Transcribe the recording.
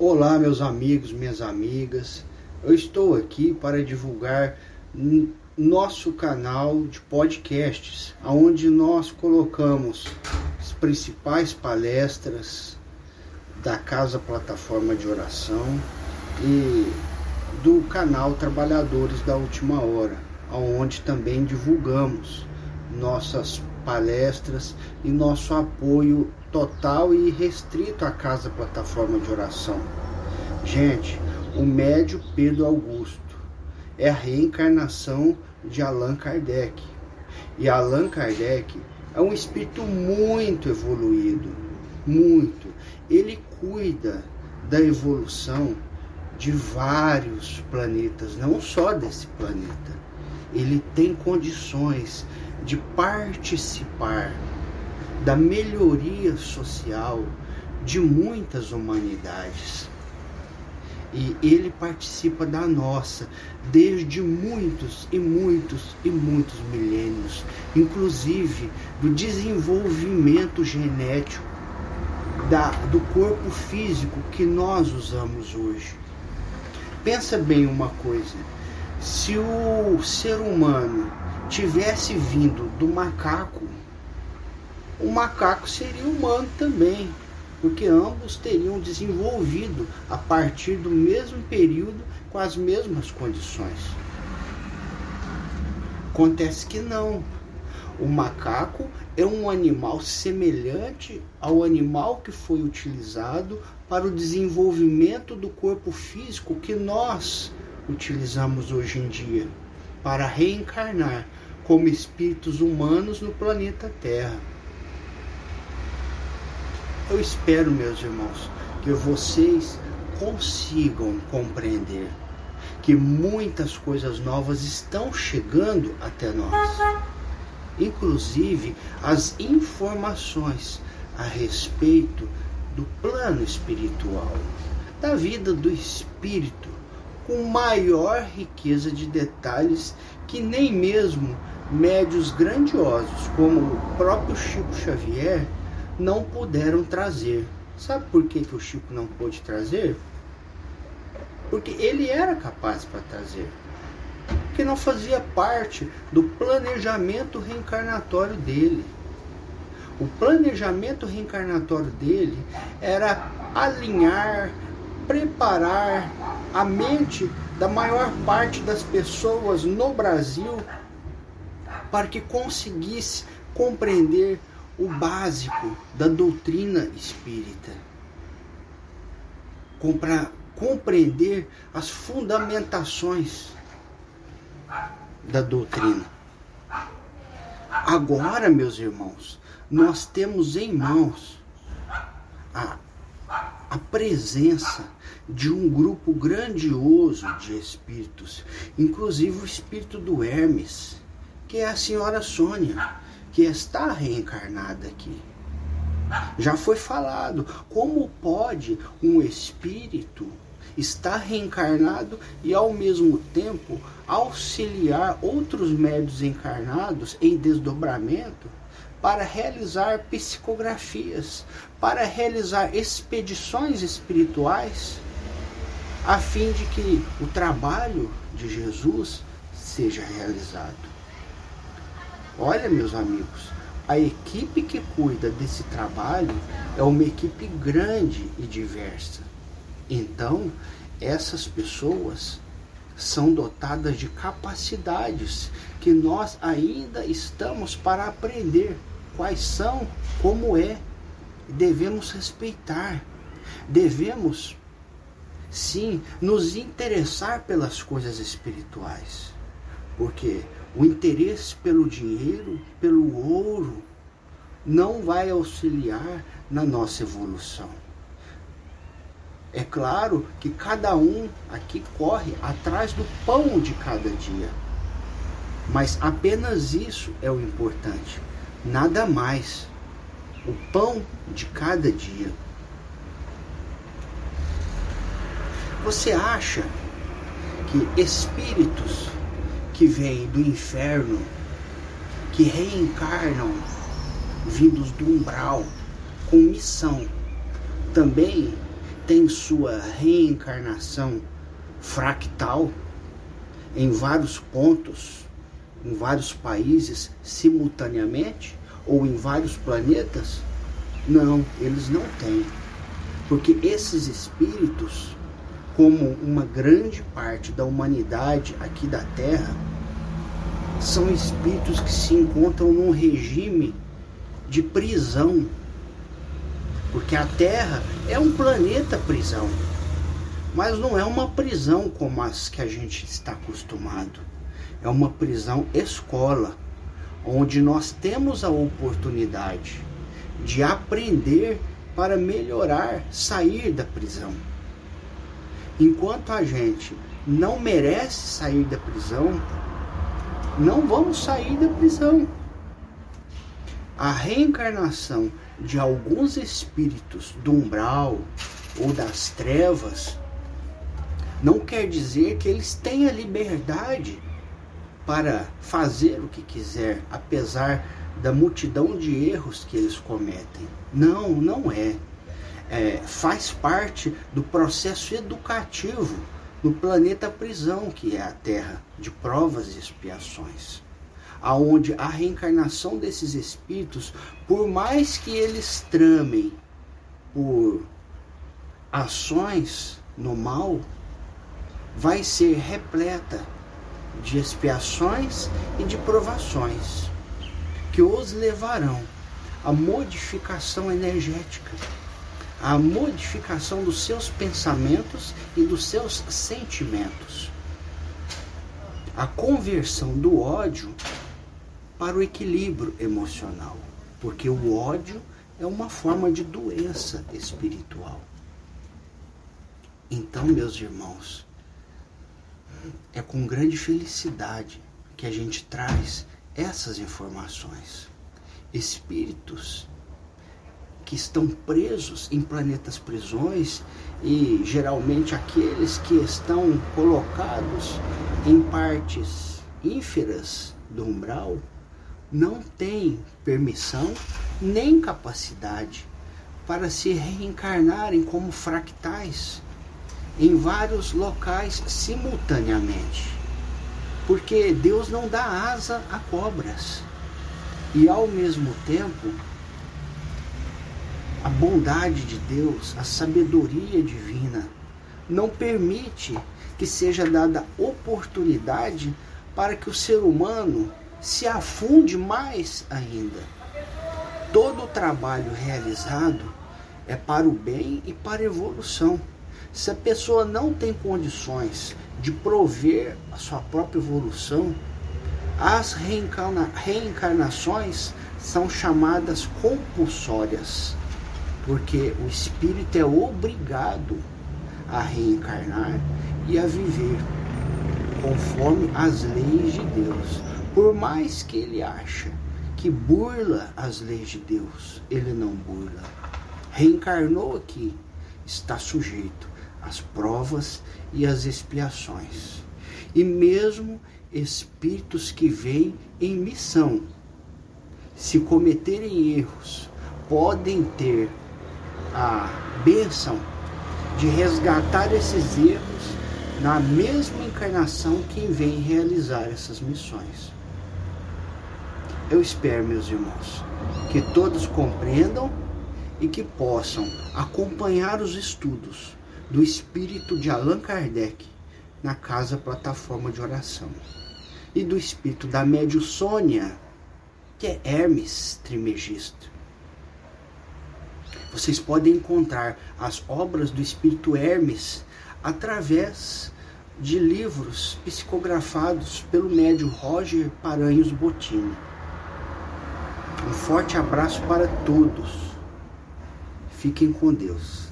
Olá, meus amigos, minhas amigas. Eu estou aqui para divulgar nosso canal de podcasts, onde nós colocamos as principais palestras da Casa Plataforma de Oração e do canal Trabalhadores da Última Hora, onde também divulgamos nossas palestras e nosso apoio total e restrito à Casa Plataforma de Oração. Gente, o médio Pedro Augusto é a reencarnação de Allan Kardec. E Allan Kardec é um espírito muito evoluído, muito. Ele cuida da evolução de vários planetas, não só desse planeta. Ele tem condições de participar da melhoria social de muitas humanidades. E ele participa da nossa desde muitos e muitos e muitos milênios, inclusive do desenvolvimento genético da, do corpo físico que nós usamos hoje. Pensa bem uma coisa: se o ser humano tivesse vindo do macaco, o macaco seria humano também, porque ambos teriam desenvolvido a partir do mesmo período com as mesmas condições. Acontece que não. O macaco é um animal semelhante ao animal que foi utilizado para o desenvolvimento do corpo físico que nós utilizamos hoje em dia para reencarnar como espíritos humanos no planeta Terra. Eu espero, meus irmãos, que vocês consigam compreender que muitas coisas novas estão chegando até nós. Inclusive as informações a respeito do plano espiritual, da vida do espírito, com maior riqueza de detalhes que nem mesmo médios grandiosos como o próprio Chico Xavier não puderam trazer. Sabe por que, que o Chico não pôde trazer? Porque ele era capaz para trazer. Que não fazia parte do planejamento reencarnatório dele. O planejamento reencarnatório dele era alinhar, preparar a mente da maior parte das pessoas no Brasil para que conseguisse compreender o básico da doutrina espírita. Compra, compreender as fundamentações da doutrina. Agora, meus irmãos, nós temos em mãos a, a presença de um grupo grandioso de espíritos, inclusive o espírito do Hermes, que é a senhora Sônia, que está reencarnada aqui. Já foi falado como pode um espírito estar reencarnado e ao mesmo tempo auxiliar outros médios encarnados em desdobramento para realizar psicografias, para realizar expedições espirituais, a fim de que o trabalho de Jesus seja realizado. Olha, meus amigos, a equipe que cuida desse trabalho é uma equipe grande e diversa. Então, essas pessoas são dotadas de capacidades que nós ainda estamos para aprender quais são, como é. Devemos respeitar, devemos sim nos interessar pelas coisas espirituais, porque o interesse pelo dinheiro, pelo ouro, não vai auxiliar na nossa evolução. É claro que cada um aqui corre atrás do pão de cada dia. Mas apenas isso é o importante, nada mais. O pão de cada dia. Você acha que espíritos que vêm do inferno, que reencarnam vindos do umbral com missão, também tem sua reencarnação fractal em vários pontos, em vários países simultaneamente ou em vários planetas? Não, eles não têm. Porque esses espíritos, como uma grande parte da humanidade aqui da Terra, são espíritos que se encontram num regime de prisão. Porque a Terra é um planeta prisão. Mas não é uma prisão como as que a gente está acostumado. É uma prisão escola, onde nós temos a oportunidade de aprender para melhorar, sair da prisão. Enquanto a gente não merece sair da prisão, não vamos sair da prisão. A reencarnação de alguns espíritos do umbral ou das trevas não quer dizer que eles a liberdade para fazer o que quiser, apesar da multidão de erros que eles cometem. Não, não é. é faz parte do processo educativo no planeta prisão, que é a Terra, de provas e expiações. Aonde a reencarnação desses espíritos, por mais que eles tramem por ações no mal, vai ser repleta de expiações e de provações que os levarão à modificação energética a modificação dos seus pensamentos e dos seus sentimentos. A conversão do ódio para o equilíbrio emocional, porque o ódio é uma forma de doença espiritual. Então, meus irmãos, é com grande felicidade que a gente traz essas informações. Espíritos que estão presos em planetas prisões e geralmente aqueles que estão colocados em partes ínferas do umbral não têm permissão nem capacidade para se reencarnarem como fractais em vários locais simultaneamente. Porque Deus não dá asa a cobras. E ao mesmo tempo, a bondade de Deus, a sabedoria divina, não permite que seja dada oportunidade para que o ser humano se afunde mais ainda. Todo o trabalho realizado é para o bem e para a evolução. Se a pessoa não tem condições de prover a sua própria evolução, as reencarna reencarnações são chamadas compulsórias porque o espírito é obrigado a reencarnar e a viver conforme as leis de Deus. Por mais que ele acha que burla as leis de Deus, ele não burla. Reencarnou aqui, está sujeito às provas e às expiações. E mesmo espíritos que vêm em missão, se cometerem erros, podem ter a bênção de resgatar esses erros na mesma encarnação que vem realizar essas missões. Eu espero, meus irmãos, que todos compreendam e que possam acompanhar os estudos do espírito de Allan Kardec na casa plataforma de oração e do espírito da médio Sônia, que é Hermes Trimegisto vocês podem encontrar as obras do espírito Hermes através de livros psicografados pelo médio Roger Paranhos Bottini. Um forte abraço para todos. Fiquem com Deus.